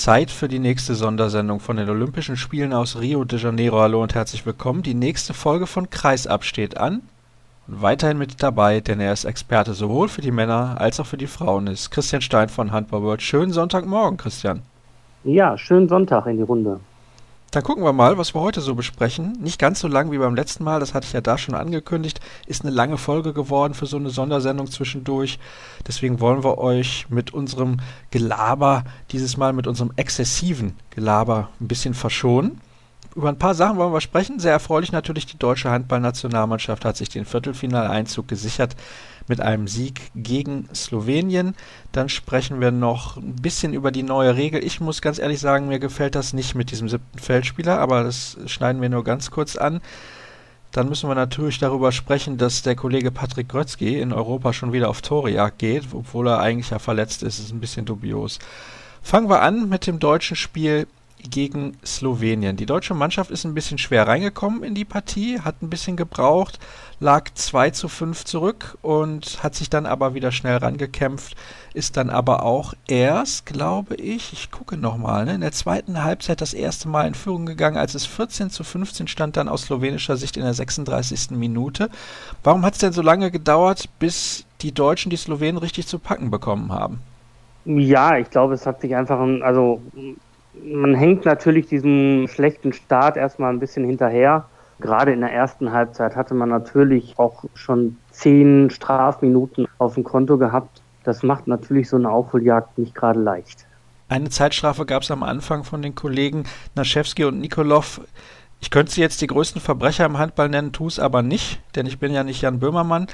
Zeit für die nächste Sondersendung von den Olympischen Spielen aus Rio de Janeiro. Hallo und herzlich willkommen. Die nächste Folge von Kreisab steht an. Und weiterhin mit dabei, denn er ist Experte sowohl für die Männer als auch für die Frauen, ist Christian Stein von Handball World. Schönen Sonntagmorgen, Christian. Ja, schönen Sonntag in die Runde. Dann gucken wir mal, was wir heute so besprechen. Nicht ganz so lang wie beim letzten Mal, das hatte ich ja da schon angekündigt. Ist eine lange Folge geworden für so eine Sondersendung zwischendurch. Deswegen wollen wir euch mit unserem Gelaber, dieses Mal mit unserem exzessiven Gelaber ein bisschen verschonen. Über ein paar Sachen wollen wir sprechen. Sehr erfreulich natürlich, die deutsche Handballnationalmannschaft hat sich den Viertelfinaleinzug gesichert mit einem Sieg gegen Slowenien. Dann sprechen wir noch ein bisschen über die neue Regel. Ich muss ganz ehrlich sagen, mir gefällt das nicht mit diesem siebten Feldspieler, aber das schneiden wir nur ganz kurz an. Dann müssen wir natürlich darüber sprechen, dass der Kollege Patrick Grötzky in Europa schon wieder auf Torejagd geht, obwohl er eigentlich ja verletzt ist. Das ist ein bisschen dubios. Fangen wir an mit dem deutschen Spiel gegen Slowenien. Die deutsche Mannschaft ist ein bisschen schwer reingekommen in die Partie, hat ein bisschen gebraucht, lag 2 zu 5 zurück und hat sich dann aber wieder schnell rangekämpft, ist dann aber auch erst, glaube ich, ich gucke nochmal, ne, in der zweiten Halbzeit das erste Mal in Führung gegangen, als es 14 zu 15 stand, dann aus slowenischer Sicht in der 36. Minute. Warum hat es denn so lange gedauert, bis die Deutschen die Slowenen richtig zu packen bekommen haben? Ja, ich glaube, es hat sich einfach, also man hängt natürlich diesem schlechten Start erstmal ein bisschen hinterher. Gerade in der ersten Halbzeit hatte man natürlich auch schon zehn Strafminuten auf dem Konto gehabt. Das macht natürlich so eine Aufholjagd nicht gerade leicht. Eine Zeitstrafe gab es am Anfang von den Kollegen Naschewski und Nikolov. Ich könnte sie jetzt die größten Verbrecher im Handball nennen, tue es aber nicht, denn ich bin ja nicht Jan Böhmermann.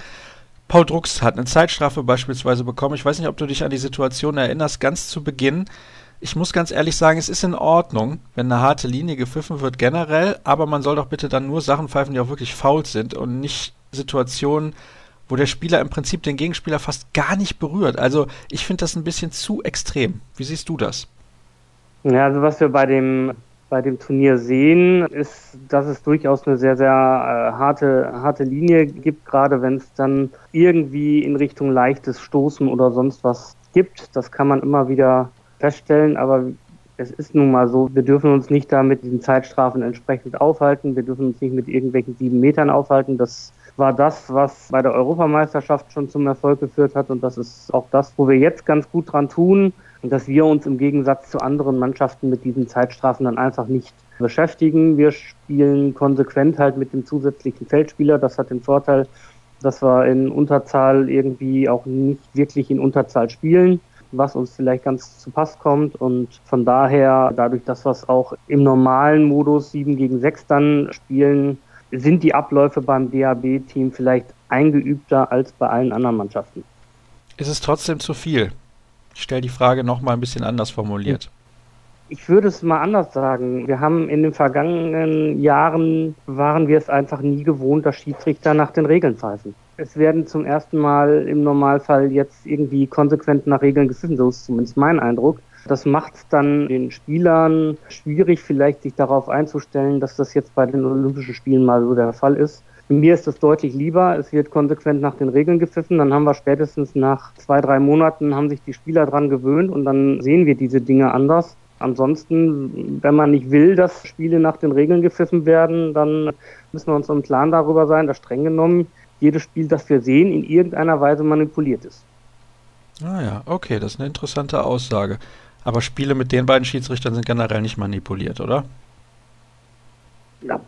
Paul Drucks hat eine Zeitstrafe beispielsweise bekommen. Ich weiß nicht, ob du dich an die Situation erinnerst, ganz zu Beginn ich muss ganz ehrlich sagen, es ist in Ordnung, wenn eine harte Linie gepfiffen wird generell, aber man soll doch bitte dann nur Sachen pfeifen, die auch wirklich faul sind und nicht Situationen, wo der Spieler im Prinzip den Gegenspieler fast gar nicht berührt. Also ich finde das ein bisschen zu extrem. Wie siehst du das? Ja, also was wir bei dem bei dem Turnier sehen, ist, dass es durchaus eine sehr, sehr äh, harte, harte Linie gibt, gerade wenn es dann irgendwie in Richtung leichtes Stoßen oder sonst was gibt. Das kann man immer wieder feststellen, aber es ist nun mal so, wir dürfen uns nicht da mit diesen Zeitstrafen entsprechend aufhalten, wir dürfen uns nicht mit irgendwelchen sieben Metern aufhalten. Das war das, was bei der Europameisterschaft schon zum Erfolg geführt hat und das ist auch das, wo wir jetzt ganz gut dran tun und dass wir uns im Gegensatz zu anderen Mannschaften mit diesen Zeitstrafen dann einfach nicht beschäftigen. Wir spielen konsequent halt mit dem zusätzlichen Feldspieler. Das hat den Vorteil, dass wir in Unterzahl irgendwie auch nicht wirklich in Unterzahl spielen was uns vielleicht ganz zu Pass kommt. Und von daher, dadurch, dass wir es auch im normalen Modus 7 gegen 6 dann spielen, sind die Abläufe beim DAB-Team vielleicht eingeübter als bei allen anderen Mannschaften. Ist es trotzdem zu viel? Ich stelle die Frage nochmal ein bisschen anders formuliert. Ich würde es mal anders sagen. Wir haben in den vergangenen Jahren, waren wir es einfach nie gewohnt, dass Schiedsrichter nach den Regeln pfeifen es werden zum ersten Mal im Normalfall jetzt irgendwie konsequent nach Regeln gepfiffen, so ist zumindest mein Eindruck. Das macht es dann den Spielern schwierig, vielleicht sich darauf einzustellen, dass das jetzt bei den Olympischen Spielen mal so der Fall ist. Mir ist es deutlich lieber, es wird konsequent nach den Regeln gepfiffen, dann haben wir spätestens nach zwei, drei Monaten haben sich die Spieler dran gewöhnt und dann sehen wir diese Dinge anders. Ansonsten, wenn man nicht will, dass Spiele nach den Regeln gepfiffen werden, dann müssen wir uns im Plan darüber sein, dass streng genommen jedes Spiel, das wir sehen, in irgendeiner Weise manipuliert ist. Ah ja, okay, das ist eine interessante Aussage. Aber Spiele mit den beiden Schiedsrichtern sind generell nicht manipuliert, oder? Ja,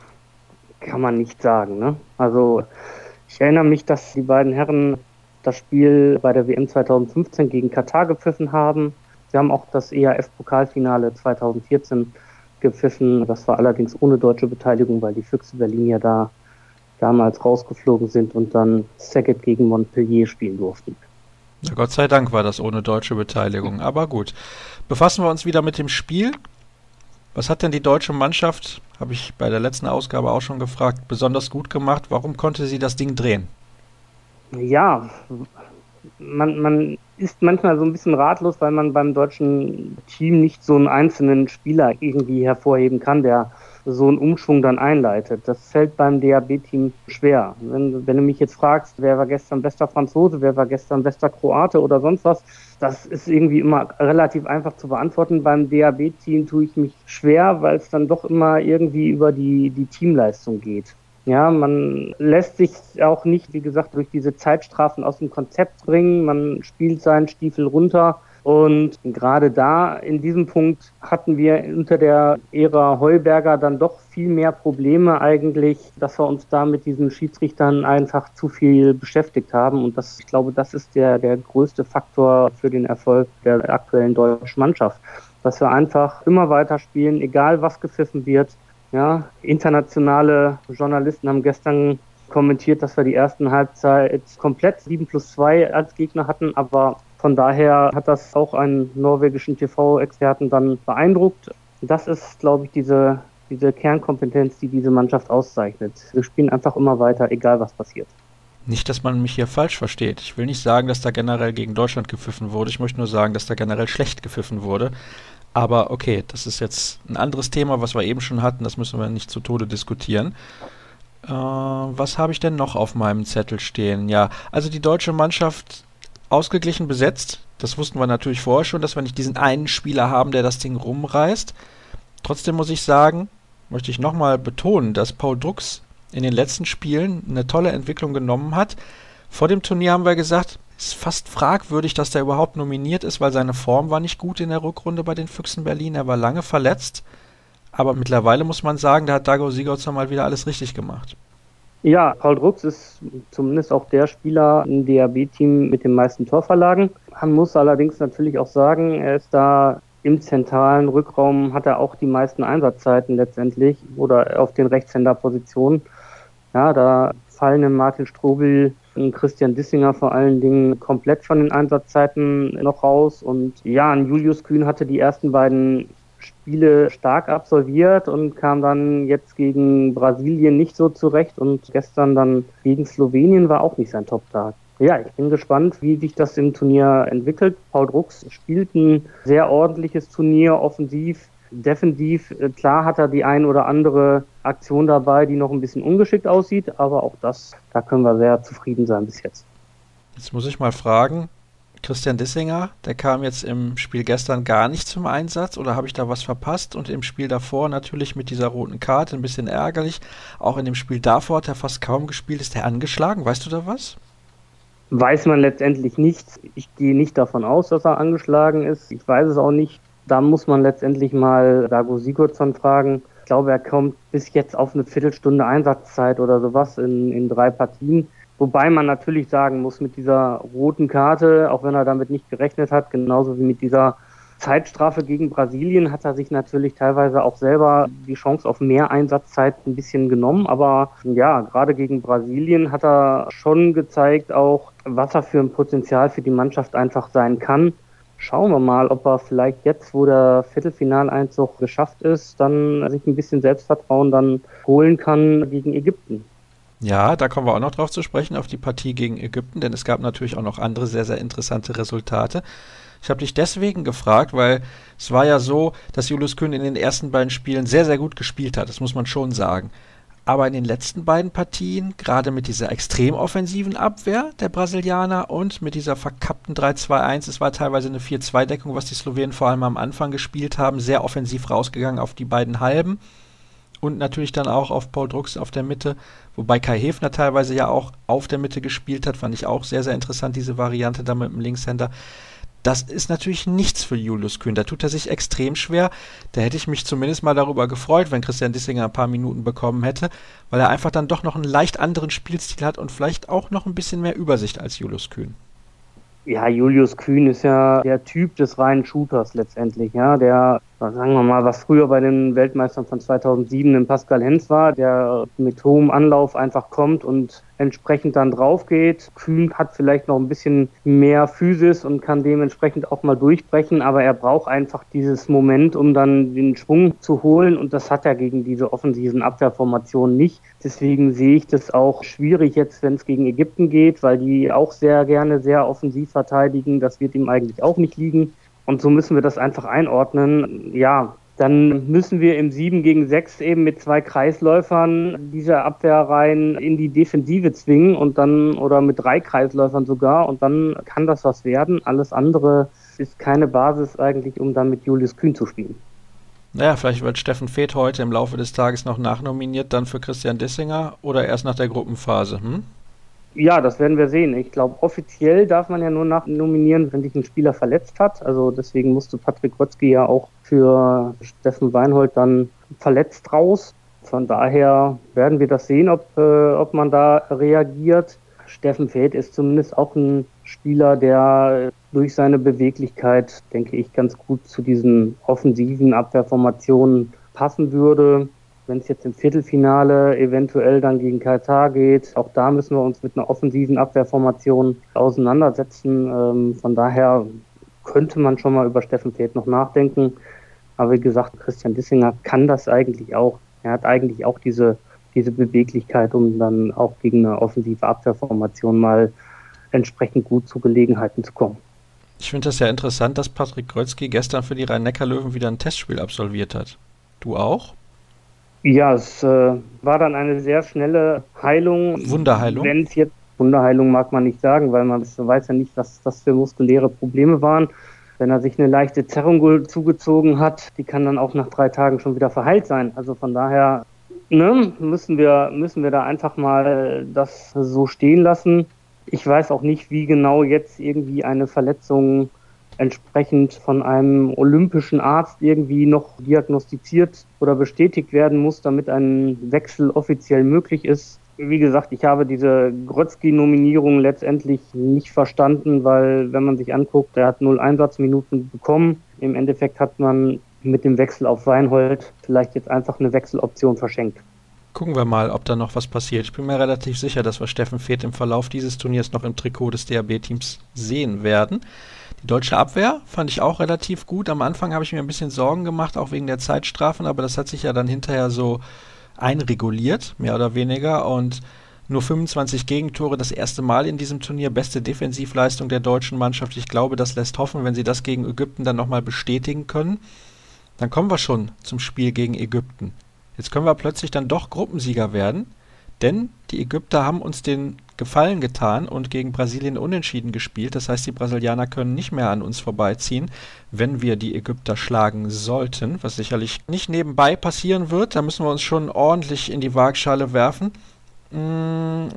kann man nicht sagen. Ne? Also ich erinnere mich, dass die beiden Herren das Spiel bei der WM 2015 gegen Katar gepfiffen haben. Sie haben auch das EAF-Pokalfinale 2014 gepfiffen. Das war allerdings ohne deutsche Beteiligung, weil die Füchse Berlin ja da damals rausgeflogen sind und dann Saget gegen Montpellier spielen durften. Ja, Gott sei Dank war das ohne deutsche Beteiligung. Aber gut. Befassen wir uns wieder mit dem Spiel. Was hat denn die deutsche Mannschaft, habe ich bei der letzten Ausgabe auch schon gefragt, besonders gut gemacht? Warum konnte sie das Ding drehen? Ja, man, man ist manchmal so ein bisschen ratlos, weil man beim deutschen Team nicht so einen einzelnen Spieler irgendwie hervorheben kann, der so einen Umschwung dann einleitet. Das fällt beim DAB-Team schwer. Wenn, wenn du mich jetzt fragst, wer war gestern bester Franzose, wer war gestern bester Kroate oder sonst was, das ist irgendwie immer relativ einfach zu beantworten. Beim DAB-Team tue ich mich schwer, weil es dann doch immer irgendwie über die, die Teamleistung geht. Ja, man lässt sich auch nicht, wie gesagt, durch diese Zeitstrafen aus dem Konzept bringen. Man spielt seinen Stiefel runter und gerade da, in diesem Punkt, hatten wir unter der Ära Heuberger dann doch viel mehr Probleme eigentlich, dass wir uns da mit diesen Schiedsrichtern einfach zu viel beschäftigt haben. Und das, ich glaube, das ist der, der größte Faktor für den Erfolg der aktuellen deutschen Mannschaft. Dass wir einfach immer weiter spielen, egal was gepfiffen wird. Ja, internationale Journalisten haben gestern kommentiert, dass wir die ersten Halbzeit komplett 7 plus 2 als Gegner hatten, aber von daher hat das auch einen norwegischen TV-Experten dann beeindruckt. Das ist, glaube ich, diese, diese Kernkompetenz, die diese Mannschaft auszeichnet. Wir spielen einfach immer weiter, egal was passiert. Nicht, dass man mich hier falsch versteht. Ich will nicht sagen, dass da generell gegen Deutschland gepfiffen wurde. Ich möchte nur sagen, dass da generell schlecht gepfiffen wurde. Aber okay, das ist jetzt ein anderes Thema, was wir eben schon hatten. Das müssen wir nicht zu Tode diskutieren. Äh, was habe ich denn noch auf meinem Zettel stehen? Ja, also die deutsche Mannschaft ausgeglichen besetzt. Das wussten wir natürlich vorher schon, dass wir nicht diesen einen Spieler haben, der das Ding rumreißt. Trotzdem muss ich sagen, möchte ich nochmal betonen, dass Paul Drucks in den letzten Spielen eine tolle Entwicklung genommen hat. Vor dem Turnier haben wir gesagt, ist fast fragwürdig, dass der überhaupt nominiert ist, weil seine Form war nicht gut in der Rückrunde bei den Füchsen Berlin. Er war lange verletzt. Aber mittlerweile muss man sagen, da hat Dago Sigurdsson mal wieder alles richtig gemacht. Ja, Paul Drucks ist zumindest auch der Spieler im DAB-Team mit den meisten Torverlagen. Man muss allerdings natürlich auch sagen, er ist da im zentralen Rückraum, hat er auch die meisten Einsatzzeiten letztendlich oder auf den Rechtshänderpositionen. Ja, da fallen Martin Strobel Christian Dissinger vor allen Dingen komplett von den Einsatzzeiten noch raus. Und ja, Julius Kühn hatte die ersten beiden Spiele stark absolviert und kam dann jetzt gegen Brasilien nicht so zurecht und gestern dann gegen Slowenien war auch nicht sein Top-Tag. Ja, ich bin gespannt, wie sich das im Turnier entwickelt. Paul Drucks spielt ein sehr ordentliches Turnier, offensiv, defensiv. Klar hat er die ein oder andere Aktion dabei, die noch ein bisschen ungeschickt aussieht, aber auch das, da können wir sehr zufrieden sein bis jetzt. Jetzt muss ich mal fragen, Christian Dissinger, der kam jetzt im Spiel gestern gar nicht zum Einsatz oder habe ich da was verpasst? Und im Spiel davor natürlich mit dieser roten Karte ein bisschen ärgerlich. Auch in dem Spiel davor hat er fast kaum gespielt. Ist er angeschlagen? Weißt du da was? Weiß man letztendlich nicht. Ich gehe nicht davon aus, dass er angeschlagen ist. Ich weiß es auch nicht. Da muss man letztendlich mal Dago Sigurdsson fragen. Ich glaube, er kommt bis jetzt auf eine Viertelstunde Einsatzzeit oder sowas in, in drei Partien. Wobei man natürlich sagen muss, mit dieser roten Karte, auch wenn er damit nicht gerechnet hat, genauso wie mit dieser Zeitstrafe gegen Brasilien, hat er sich natürlich teilweise auch selber die Chance auf mehr Einsatzzeit ein bisschen genommen. Aber ja, gerade gegen Brasilien hat er schon gezeigt, auch was er für ein Potenzial für die Mannschaft einfach sein kann. Schauen wir mal, ob er vielleicht jetzt, wo der Viertelfinaleinzug geschafft ist, dann sich ein bisschen Selbstvertrauen dann holen kann gegen Ägypten. Ja, da kommen wir auch noch drauf zu sprechen, auf die Partie gegen Ägypten, denn es gab natürlich auch noch andere sehr, sehr interessante Resultate. Ich habe dich deswegen gefragt, weil es war ja so, dass Julius Kühn in den ersten beiden Spielen sehr, sehr gut gespielt hat, das muss man schon sagen. Aber in den letzten beiden Partien, gerade mit dieser extrem offensiven Abwehr der Brasilianer und mit dieser verkappten 3-2-1, es war teilweise eine 4-2-Deckung, was die Slowenen vor allem am Anfang gespielt haben, sehr offensiv rausgegangen auf die beiden Halben und natürlich dann auch auf Paul Drucks auf der Mitte, wobei Kai Hefner teilweise ja auch auf der Mitte gespielt hat, fand ich auch sehr, sehr interessant, diese Variante da mit dem Linkshänder. Das ist natürlich nichts für Julius Kühn. Da tut er sich extrem schwer. Da hätte ich mich zumindest mal darüber gefreut, wenn Christian Dissinger ein paar Minuten bekommen hätte, weil er einfach dann doch noch einen leicht anderen Spielstil hat und vielleicht auch noch ein bisschen mehr Übersicht als Julius Kühn. Ja, Julius Kühn ist ja der Typ des reinen Shooters letztendlich, ja, der sagen wir mal, was früher bei den Weltmeistern von 2007 in Pascal Hens war, der mit hohem Anlauf einfach kommt und entsprechend dann drauf geht. Kühn hat vielleicht noch ein bisschen mehr Physis und kann dementsprechend auch mal durchbrechen, aber er braucht einfach dieses Moment, um dann den Schwung zu holen und das hat er gegen diese offensiven Abwehrformationen nicht. Deswegen sehe ich das auch schwierig jetzt, wenn es gegen Ägypten geht, weil die auch sehr gerne sehr offensiv verteidigen. Das wird ihm eigentlich auch nicht liegen. Und so müssen wir das einfach einordnen. Ja, dann müssen wir im 7 gegen 6 eben mit zwei Kreisläufern diese Abwehrreihen in die Defensive zwingen und dann oder mit drei Kreisläufern sogar und dann kann das was werden. Alles andere ist keine Basis eigentlich, um dann mit Julius Kühn zu spielen. Naja, vielleicht wird Steffen Feeth heute im Laufe des Tages noch nachnominiert, dann für Christian Dissinger oder erst nach der Gruppenphase. Hm? Ja, das werden wir sehen. Ich glaube, offiziell darf man ja nur nachnominieren, wenn sich ein Spieler verletzt hat. Also deswegen musste Patrick Rotzki ja auch für Steffen Weinhold dann verletzt raus. Von daher werden wir das sehen, ob, äh, ob man da reagiert. Steffen Feld ist zumindest auch ein Spieler, der durch seine Beweglichkeit, denke ich, ganz gut zu diesen offensiven Abwehrformationen passen würde. Wenn es jetzt im Viertelfinale eventuell dann gegen Katar geht, auch da müssen wir uns mit einer offensiven Abwehrformation auseinandersetzen. Ähm, von daher könnte man schon mal über Steffen Feld noch nachdenken. Aber wie gesagt, Christian Dissinger kann das eigentlich auch. Er hat eigentlich auch diese, diese Beweglichkeit, um dann auch gegen eine offensive Abwehrformation mal entsprechend gut zu Gelegenheiten zu kommen. Ich finde das ja interessant, dass Patrick Kreuzki gestern für die Rhein-Neckar-Löwen wieder ein Testspiel absolviert hat. Du auch? Ja, es äh, war dann eine sehr schnelle Heilung. Wunderheilung? Wenn es jetzt Wunderheilung mag man nicht sagen, weil man weiß ja nicht, was das für muskuläre Probleme waren. Wenn er sich eine leichte Zerrung zugezogen hat, die kann dann auch nach drei Tagen schon wieder verheilt sein. Also von daher ne, müssen wir müssen wir da einfach mal das so stehen lassen. Ich weiß auch nicht, wie genau jetzt irgendwie eine Verletzung entsprechend von einem olympischen Arzt irgendwie noch diagnostiziert oder bestätigt werden muss, damit ein Wechsel offiziell möglich ist. Wie gesagt, ich habe diese Grotzky-Nominierung letztendlich nicht verstanden, weil wenn man sich anguckt, er hat null Einsatzminuten bekommen. Im Endeffekt hat man mit dem Wechsel auf Weinhold vielleicht jetzt einfach eine Wechseloption verschenkt. Gucken wir mal, ob da noch was passiert. Ich bin mir relativ sicher, dass wir Steffen Feeth im Verlauf dieses Turniers noch im Trikot des DAB-Teams sehen werden. Die deutsche Abwehr fand ich auch relativ gut. Am Anfang habe ich mir ein bisschen Sorgen gemacht, auch wegen der Zeitstrafen, aber das hat sich ja dann hinterher so einreguliert, mehr oder weniger. Und nur 25 Gegentore, das erste Mal in diesem Turnier, beste Defensivleistung der deutschen Mannschaft. Ich glaube, das lässt hoffen, wenn sie das gegen Ägypten dann nochmal bestätigen können. Dann kommen wir schon zum Spiel gegen Ägypten. Jetzt können wir plötzlich dann doch Gruppensieger werden, denn die Ägypter haben uns den Gefallen getan und gegen Brasilien unentschieden gespielt. Das heißt, die Brasilianer können nicht mehr an uns vorbeiziehen, wenn wir die Ägypter schlagen sollten, was sicherlich nicht nebenbei passieren wird. Da müssen wir uns schon ordentlich in die Waagschale werfen. Mm,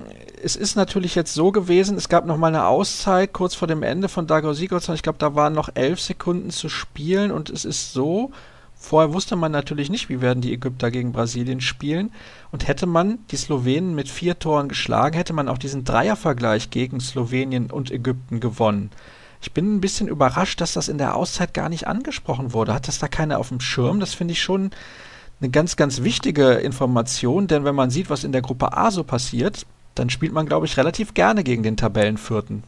es ist natürlich jetzt so gewesen, es gab noch mal eine Auszeit kurz vor dem Ende von Dago Sigurdsson. Ich glaube, da waren noch elf Sekunden zu spielen und es ist so, Vorher wusste man natürlich nicht, wie werden die Ägypter gegen Brasilien spielen. Und hätte man die Slowenen mit vier Toren geschlagen, hätte man auch diesen Dreiervergleich gegen Slowenien und Ägypten gewonnen. Ich bin ein bisschen überrascht, dass das in der Auszeit gar nicht angesprochen wurde. Hat das da keiner auf dem Schirm? Das finde ich schon eine ganz, ganz wichtige Information, denn wenn man sieht, was in der Gruppe A so passiert, dann spielt man, glaube ich, relativ gerne gegen den Tabellenvierten.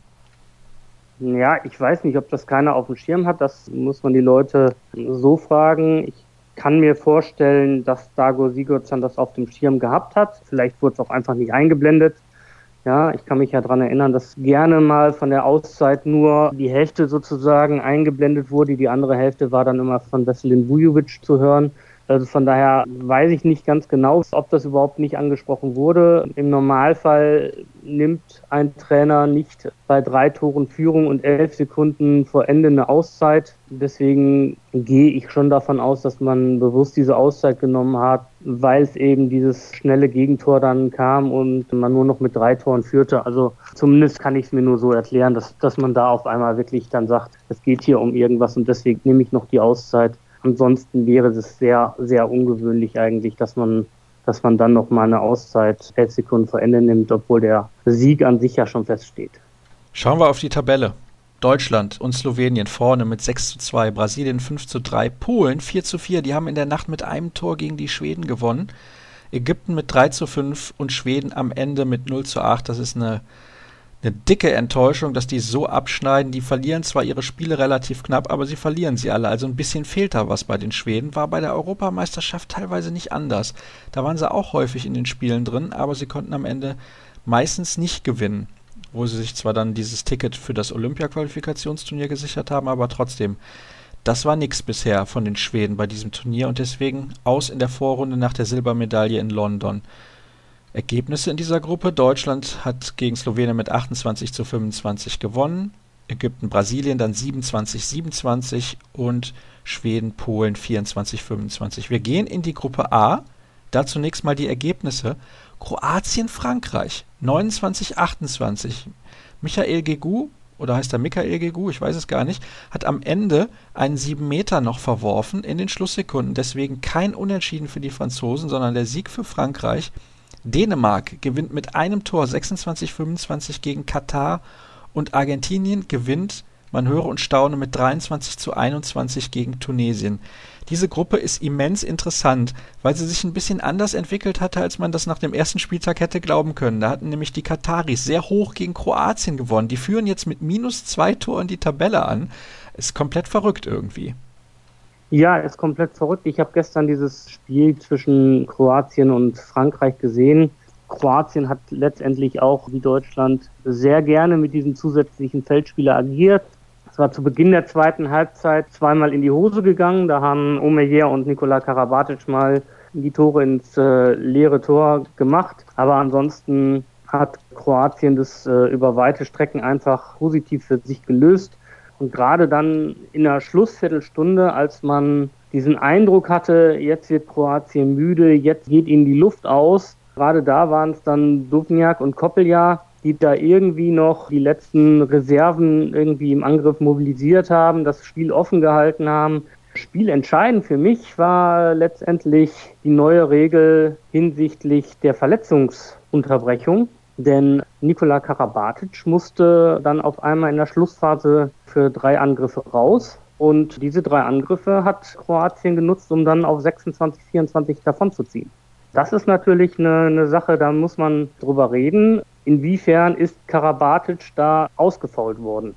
Ja, ich weiß nicht, ob das keiner auf dem Schirm hat. Das muss man die Leute so fragen. Ich kann mir vorstellen, dass Dago Sigurdsson das auf dem Schirm gehabt hat. Vielleicht wurde es auch einfach nicht eingeblendet. Ja, ich kann mich ja daran erinnern, dass gerne mal von der Auszeit nur die Hälfte sozusagen eingeblendet wurde. Die andere Hälfte war dann immer von Veselin Vujovic zu hören. Also von daher weiß ich nicht ganz genau, ob das überhaupt nicht angesprochen wurde. Im Normalfall nimmt ein Trainer nicht bei drei Toren Führung und elf Sekunden vor Ende eine Auszeit. Deswegen gehe ich schon davon aus, dass man bewusst diese Auszeit genommen hat, weil es eben dieses schnelle Gegentor dann kam und man nur noch mit drei Toren führte. Also zumindest kann ich es mir nur so erklären, dass, dass man da auf einmal wirklich dann sagt, es geht hier um irgendwas und deswegen nehme ich noch die Auszeit. Ansonsten wäre es sehr, sehr ungewöhnlich eigentlich, dass man, dass man dann noch mal eine Auszeit elf Sekunden vor Ende nimmt, obwohl der Sieg an sich ja schon feststeht. Schauen wir auf die Tabelle. Deutschland und Slowenien vorne mit 6 zu 2, Brasilien 5 zu 3, Polen 4 zu 4, die haben in der Nacht mit einem Tor gegen die Schweden gewonnen. Ägypten mit 3 zu 5 und Schweden am Ende mit 0 zu 8. Das ist eine eine dicke Enttäuschung, dass die so abschneiden. Die verlieren zwar ihre Spiele relativ knapp, aber sie verlieren sie alle. Also ein bisschen fehlt da was bei den Schweden. War bei der Europameisterschaft teilweise nicht anders. Da waren sie auch häufig in den Spielen drin, aber sie konnten am Ende meistens nicht gewinnen. Wo sie sich zwar dann dieses Ticket für das Olympia-Qualifikationsturnier gesichert haben, aber trotzdem. das war nichts bisher von den Schweden bei diesem Turnier und deswegen aus in der Vorrunde nach der Silbermedaille in London. Ergebnisse in dieser Gruppe. Deutschland hat gegen Slowenien mit 28 zu 25 gewonnen. Ägypten, Brasilien dann 27, 27 und Schweden, Polen 24, 25. Wir gehen in die Gruppe A. Da zunächst mal die Ergebnisse. Kroatien, Frankreich 29, 28. Michael Gegu oder heißt er Michael Gegu, ich weiß es gar nicht, hat am Ende einen 7 Meter noch verworfen in den Schlusssekunden. Deswegen kein Unentschieden für die Franzosen, sondern der Sieg für Frankreich. Dänemark gewinnt mit einem Tor 26-25 gegen Katar und Argentinien gewinnt, man höre und staune, mit 23 zu 21 gegen Tunesien. Diese Gruppe ist immens interessant, weil sie sich ein bisschen anders entwickelt hatte, als man das nach dem ersten Spieltag hätte glauben können. Da hatten nämlich die Kataris sehr hoch gegen Kroatien gewonnen. Die führen jetzt mit minus zwei Toren die Tabelle an. Ist komplett verrückt irgendwie. Ja, ist komplett verrückt. Ich habe gestern dieses Spiel zwischen Kroatien und Frankreich gesehen. Kroatien hat letztendlich auch wie Deutschland sehr gerne mit diesem zusätzlichen Feldspieler agiert. Es war zu Beginn der zweiten Halbzeit zweimal in die Hose gegangen. Da haben Omeyer und Nikola Karabatic mal die Tore ins äh, leere Tor gemacht. Aber ansonsten hat Kroatien das äh, über weite Strecken einfach positiv für sich gelöst. Und gerade dann in der Schlussviertelstunde, als man diesen Eindruck hatte, jetzt wird Kroatien müde, jetzt geht ihnen die Luft aus. Gerade da waren es dann Dubniak und Koppelja, die da irgendwie noch die letzten Reserven irgendwie im Angriff mobilisiert haben, das Spiel offen gehalten haben. Spielentscheidend für mich war letztendlich die neue Regel hinsichtlich der Verletzungsunterbrechung. Denn Nikola Karabatic musste dann auf einmal in der Schlussphase für drei Angriffe raus. Und diese drei Angriffe hat Kroatien genutzt, um dann auf 26, 24 davonzuziehen. Das ist natürlich eine, eine Sache, da muss man drüber reden. Inwiefern ist Karabatic da ausgefault worden?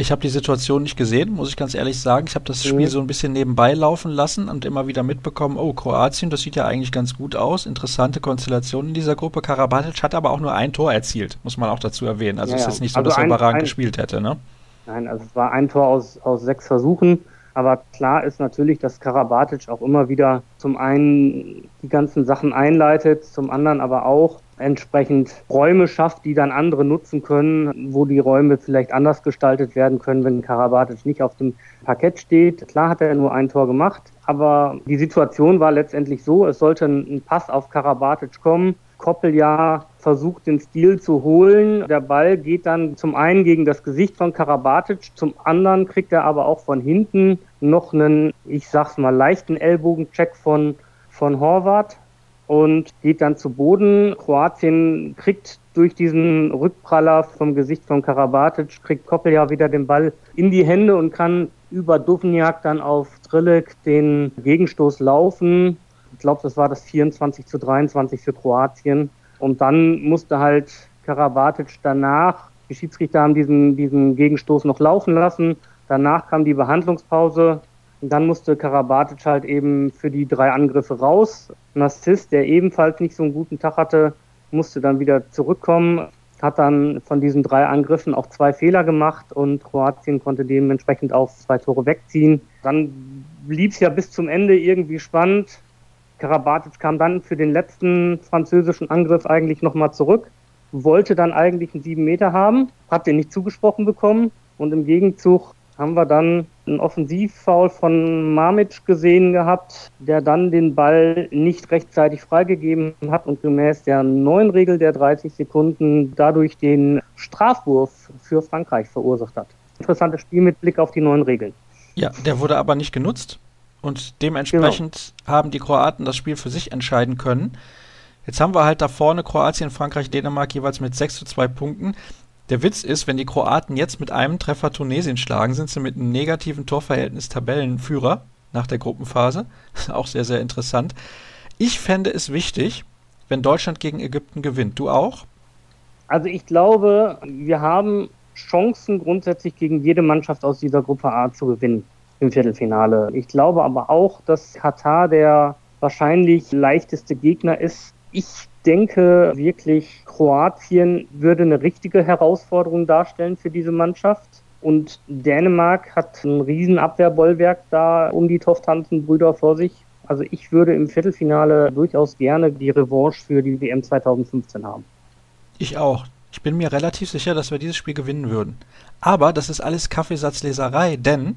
Ich habe die Situation nicht gesehen, muss ich ganz ehrlich sagen. Ich habe das Spiel mhm. so ein bisschen nebenbei laufen lassen und immer wieder mitbekommen, oh, Kroatien, das sieht ja eigentlich ganz gut aus. Interessante Konstellation in dieser Gruppe. Karabatic hat aber auch nur ein Tor erzielt, muss man auch dazu erwähnen. Also ja, es ist jetzt nicht so, also dass er überragend ein, gespielt hätte, ne? Nein, also es war ein Tor aus, aus sechs Versuchen. Aber klar ist natürlich, dass Karabatic auch immer wieder zum einen die ganzen Sachen einleitet, zum anderen aber auch entsprechend Räume schafft, die dann andere nutzen können, wo die Räume vielleicht anders gestaltet werden können, wenn Karabatic nicht auf dem Parkett steht. Klar hat er nur ein Tor gemacht, aber die Situation war letztendlich so, es sollte ein Pass auf Karabatic kommen. Koppeljahr versucht, den Stil zu holen. Der Ball geht dann zum einen gegen das Gesicht von Karabatic, zum anderen kriegt er aber auch von hinten noch einen, ich sag's mal, leichten Ellbogencheck von, von Horvath und geht dann zu Boden. Kroatien kriegt durch diesen Rückpraller vom Gesicht von Karabatic, kriegt Koppeljahr wieder den Ball in die Hände und kann über Duvniak dann auf Trillik den Gegenstoß laufen. Ich glaube, das war das 24 zu 23 für Kroatien. Und dann musste halt Karabatic danach, die Schiedsrichter haben diesen, diesen Gegenstoß noch laufen lassen. Danach kam die Behandlungspause. Dann musste Karabatic halt eben für die drei Angriffe raus. Nassis, der ebenfalls nicht so einen guten Tag hatte, musste dann wieder zurückkommen, hat dann von diesen drei Angriffen auch zwei Fehler gemacht und Kroatien konnte dementsprechend auch zwei Tore wegziehen. Dann blieb es ja bis zum Ende irgendwie spannend. Karabatic kam dann für den letzten französischen Angriff eigentlich nochmal zurück, wollte dann eigentlich einen sieben Meter haben, hat den nicht zugesprochen bekommen und im Gegenzug haben wir dann einen Offensivfoul von Mamic gesehen gehabt, der dann den Ball nicht rechtzeitig freigegeben hat und gemäß der neuen Regel der 30 Sekunden dadurch den Strafwurf für Frankreich verursacht hat. Interessantes Spiel mit Blick auf die neuen Regeln. Ja, der wurde aber nicht genutzt. Und dementsprechend genau. haben die Kroaten das Spiel für sich entscheiden können. Jetzt haben wir halt da vorne Kroatien, Frankreich, Dänemark jeweils mit 6 zu 2 Punkten. Der Witz ist, wenn die Kroaten jetzt mit einem Treffer Tunesien schlagen, sind sie mit einem negativen Torverhältnis Tabellenführer nach der Gruppenphase. Auch sehr, sehr interessant. Ich fände es wichtig, wenn Deutschland gegen Ägypten gewinnt. Du auch? Also ich glaube, wir haben Chancen grundsätzlich gegen jede Mannschaft aus dieser Gruppe A zu gewinnen im Viertelfinale. Ich glaube aber auch, dass Katar der wahrscheinlich leichteste Gegner ist. Ich denke wirklich, Kroatien würde eine richtige Herausforderung darstellen für diese Mannschaft. Und Dänemark hat ein riesen Abwehrbollwerk da um die Toftanten-Brüder vor sich. Also ich würde im Viertelfinale durchaus gerne die Revanche für die WM 2015 haben. Ich auch. Ich bin mir relativ sicher, dass wir dieses Spiel gewinnen würden. Aber das ist alles Kaffeesatzleserei, denn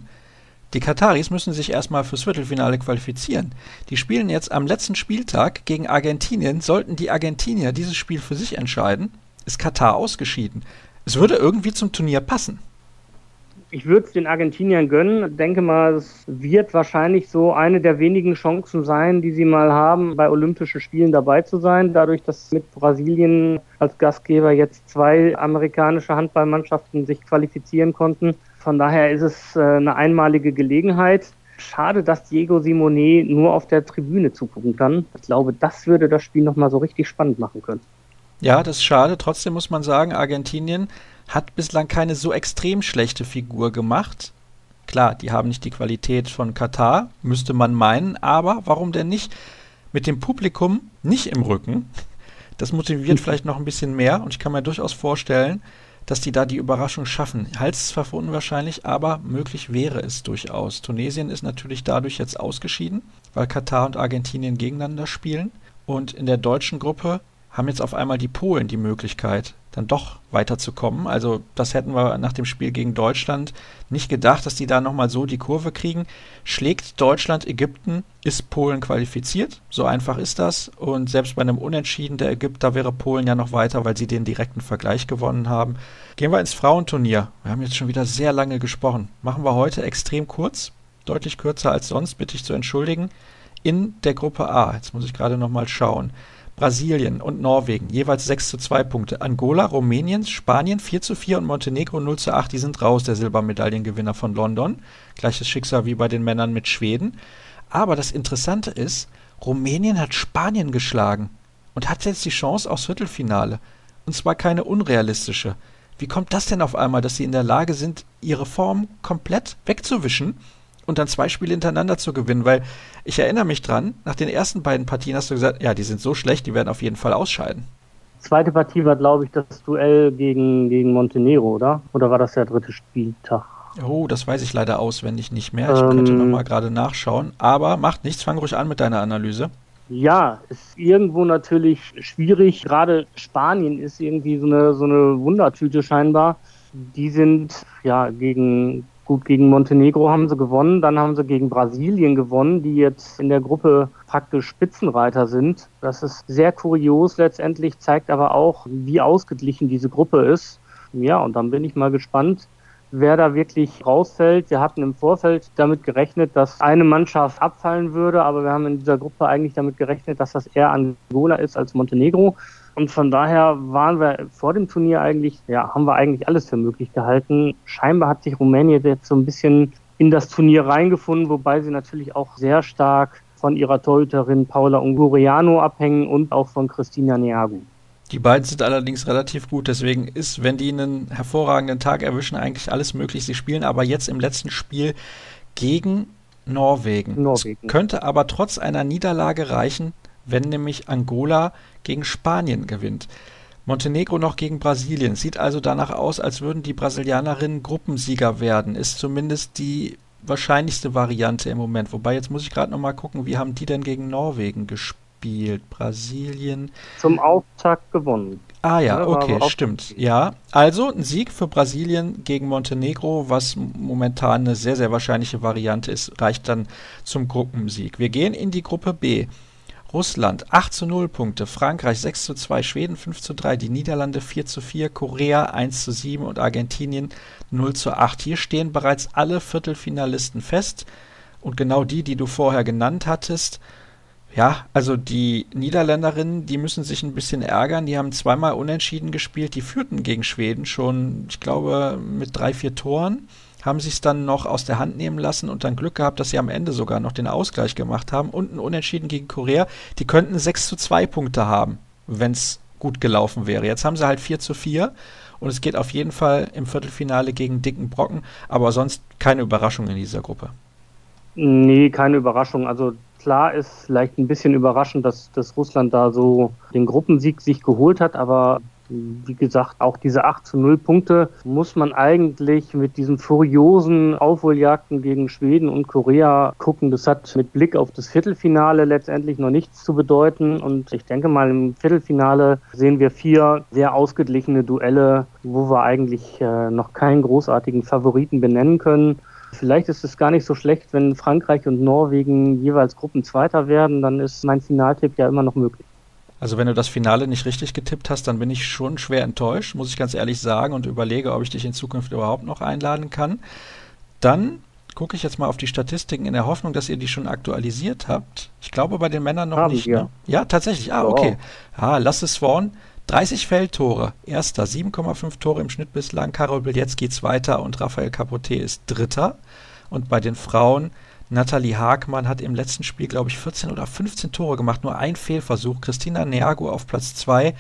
die Kataris müssen sich erstmal fürs Viertelfinale qualifizieren. Die spielen jetzt am letzten Spieltag gegen Argentinien. Sollten die Argentinier dieses Spiel für sich entscheiden, ist Katar ausgeschieden. Es würde irgendwie zum Turnier passen. Ich würde es den Argentiniern gönnen. Denke mal, es wird wahrscheinlich so eine der wenigen Chancen sein, die sie mal haben, bei Olympischen Spielen dabei zu sein. Dadurch, dass mit Brasilien als Gastgeber jetzt zwei amerikanische Handballmannschaften sich qualifizieren konnten. Von daher ist es äh, eine einmalige Gelegenheit. Schade, dass Diego Simone nur auf der Tribüne zugucken kann. Ich glaube, das würde das Spiel nochmal so richtig spannend machen können. Ja, das ist schade. Trotzdem muss man sagen, Argentinien hat bislang keine so extrem schlechte Figur gemacht. Klar, die haben nicht die Qualität von Katar, müsste man meinen, aber warum denn nicht? Mit dem Publikum nicht im Rücken. Das motiviert vielleicht noch ein bisschen mehr und ich kann mir durchaus vorstellen, dass die da die Überraschung schaffen. Hals zwar für unwahrscheinlich, aber möglich wäre es durchaus. Tunesien ist natürlich dadurch jetzt ausgeschieden, weil Katar und Argentinien gegeneinander spielen. Und in der deutschen Gruppe haben jetzt auf einmal die Polen die Möglichkeit, dann doch weiterzukommen. Also das hätten wir nach dem Spiel gegen Deutschland nicht gedacht, dass die da nochmal so die Kurve kriegen. Schlägt Deutschland Ägypten, ist Polen qualifiziert. So einfach ist das. Und selbst bei einem Unentschieden der Ägypter wäre Polen ja noch weiter, weil sie den direkten Vergleich gewonnen haben. Gehen wir ins Frauenturnier. Wir haben jetzt schon wieder sehr lange gesprochen. Machen wir heute extrem kurz, deutlich kürzer als sonst, bitte ich zu entschuldigen. In der Gruppe A, jetzt muss ich gerade nochmal schauen. Brasilien und Norwegen jeweils 6 zu 2 Punkte. Angola, Rumänien, Spanien 4 zu 4 und Montenegro 0 zu 8. Die sind raus, der Silbermedaillengewinner von London. Gleiches Schicksal wie bei den Männern mit Schweden. Aber das Interessante ist, Rumänien hat Spanien geschlagen und hat jetzt die Chance aufs Viertelfinale. Und zwar keine unrealistische. Wie kommt das denn auf einmal, dass sie in der Lage sind, ihre Form komplett wegzuwischen und dann zwei Spiele hintereinander zu gewinnen, weil ich erinnere mich dran, nach den ersten beiden Partien hast du gesagt, ja, die sind so schlecht, die werden auf jeden Fall ausscheiden. Zweite Partie war, glaube ich, das Duell gegen, gegen Montenegro, oder? Oder war das der dritte Spieltag? Oh, das weiß ich leider auswendig nicht mehr. Ich ähm, könnte nochmal gerade nachschauen. Aber macht nichts, fang ruhig an mit deiner Analyse. Ja, ist irgendwo natürlich schwierig. Gerade Spanien ist irgendwie so eine, so eine Wundertüte scheinbar. Die sind ja gegen, Gut, gegen Montenegro haben sie gewonnen, dann haben sie gegen Brasilien gewonnen, die jetzt in der Gruppe praktisch Spitzenreiter sind. Das ist sehr kurios letztendlich, zeigt aber auch, wie ausgeglichen diese Gruppe ist. Ja, und dann bin ich mal gespannt, wer da wirklich rausfällt. Wir hatten im Vorfeld damit gerechnet, dass eine Mannschaft abfallen würde, aber wir haben in dieser Gruppe eigentlich damit gerechnet, dass das eher Angola ist als Montenegro. Und von daher waren wir vor dem Turnier eigentlich, ja, haben wir eigentlich alles für möglich gehalten. Scheinbar hat sich Rumänien jetzt so ein bisschen in das Turnier reingefunden, wobei sie natürlich auch sehr stark von ihrer Torhüterin Paula Unguriano abhängen und auch von Christina Neagu. Die beiden sind allerdings relativ gut, deswegen ist, wenn die einen hervorragenden Tag erwischen, eigentlich alles möglich. Sie spielen aber jetzt im letzten Spiel gegen Norwegen. Norwegen. Es könnte aber trotz einer Niederlage reichen, wenn nämlich Angola gegen Spanien gewinnt. Montenegro noch gegen Brasilien. Sieht also danach aus, als würden die Brasilianerinnen Gruppensieger werden. Ist zumindest die wahrscheinlichste Variante im Moment. Wobei, jetzt muss ich gerade noch mal gucken, wie haben die denn gegen Norwegen gespielt? Brasilien. Zum Auftakt gewonnen. Ah ja, okay, stimmt. Ja, also ein Sieg für Brasilien gegen Montenegro, was momentan eine sehr, sehr wahrscheinliche Variante ist, reicht dann zum Gruppensieg. Wir gehen in die Gruppe B. Russland 8 zu 0 Punkte, Frankreich 6 zu 2, Schweden 5 zu 3, die Niederlande 4 zu 4, Korea 1 zu 7 und Argentinien 0 zu 8. Hier stehen bereits alle Viertelfinalisten fest und genau die, die du vorher genannt hattest. Ja, also die Niederländerinnen, die müssen sich ein bisschen ärgern. Die haben zweimal unentschieden gespielt. Die führten gegen Schweden schon, ich glaube, mit drei, vier Toren haben sich es dann noch aus der Hand nehmen lassen und dann Glück gehabt, dass sie am Ende sogar noch den Ausgleich gemacht haben und ein Unentschieden gegen Korea. Die könnten 6 zu 2 Punkte haben, wenn es gut gelaufen wäre. Jetzt haben sie halt 4 zu 4 und es geht auf jeden Fall im Viertelfinale gegen dicken Brocken, aber sonst keine Überraschung in dieser Gruppe. Nee, keine Überraschung. Also klar ist vielleicht ein bisschen überraschend, dass, dass Russland da so den Gruppensieg sich geholt hat, aber wie gesagt, auch diese 8 zu 0 Punkte muss man eigentlich mit diesen furiosen Aufholjagden gegen Schweden und Korea gucken. Das hat mit Blick auf das Viertelfinale letztendlich noch nichts zu bedeuten. Und ich denke mal, im Viertelfinale sehen wir vier sehr ausgeglichene Duelle, wo wir eigentlich äh, noch keinen großartigen Favoriten benennen können. Vielleicht ist es gar nicht so schlecht, wenn Frankreich und Norwegen jeweils Gruppenzweiter werden, dann ist mein Finaltipp ja immer noch möglich. Also wenn du das Finale nicht richtig getippt hast, dann bin ich schon schwer enttäuscht, muss ich ganz ehrlich sagen, und überlege, ob ich dich in Zukunft überhaupt noch einladen kann. Dann gucke ich jetzt mal auf die Statistiken in der Hoffnung, dass ihr die schon aktualisiert habt. Ich glaube bei den Männern noch Haben nicht. Ja. Ne? ja, tatsächlich. Ah, okay. Ah, Lasse Swan, 30 Feldtore. Erster, 7,5 Tore im Schnitt bislang. Karol Bilecki zweiter und Raphael Capote ist dritter. Und bei den Frauen Nathalie Hagmann hat im letzten Spiel, glaube ich, 14 oder 15 Tore gemacht, nur ein Fehlversuch. Christina Neago auf Platz 2,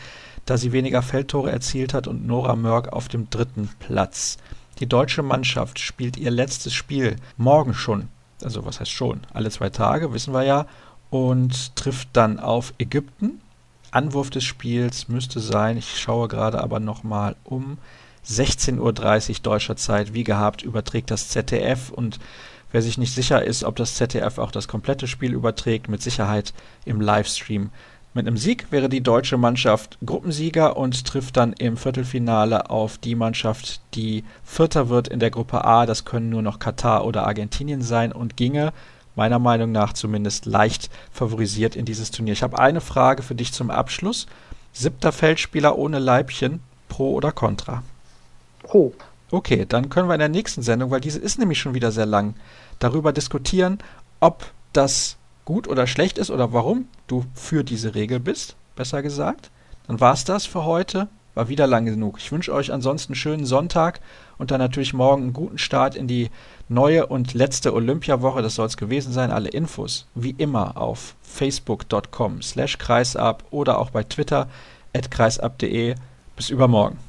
da sie weniger Feldtore erzielt hat und Nora Mörk auf dem dritten Platz. Die deutsche Mannschaft spielt ihr letztes Spiel morgen schon, also was heißt schon, alle zwei Tage, wissen wir ja, und trifft dann auf Ägypten. Anwurf des Spiels müsste sein, ich schaue gerade aber nochmal um, 16.30 Uhr deutscher Zeit, wie gehabt, überträgt das ZDF und Wer sich nicht sicher ist, ob das ZDF auch das komplette Spiel überträgt, mit Sicherheit im Livestream. Mit einem Sieg wäre die deutsche Mannschaft Gruppensieger und trifft dann im Viertelfinale auf die Mannschaft, die Vierter wird in der Gruppe A. Das können nur noch Katar oder Argentinien sein und ginge meiner Meinung nach zumindest leicht favorisiert in dieses Turnier. Ich habe eine Frage für dich zum Abschluss. Siebter Feldspieler ohne Leibchen, pro oder contra? Pro. Okay, dann können wir in der nächsten Sendung, weil diese ist nämlich schon wieder sehr lang, darüber diskutieren, ob das gut oder schlecht ist oder warum du für diese Regel bist, besser gesagt. Dann war es das für heute. War wieder lang genug. Ich wünsche euch ansonsten einen schönen Sonntag und dann natürlich morgen einen guten Start in die neue und letzte Olympiawoche. Das soll es gewesen sein. Alle Infos wie immer auf facebook.com slash kreisab oder auch bei Twitter at kreisab.de. Bis übermorgen.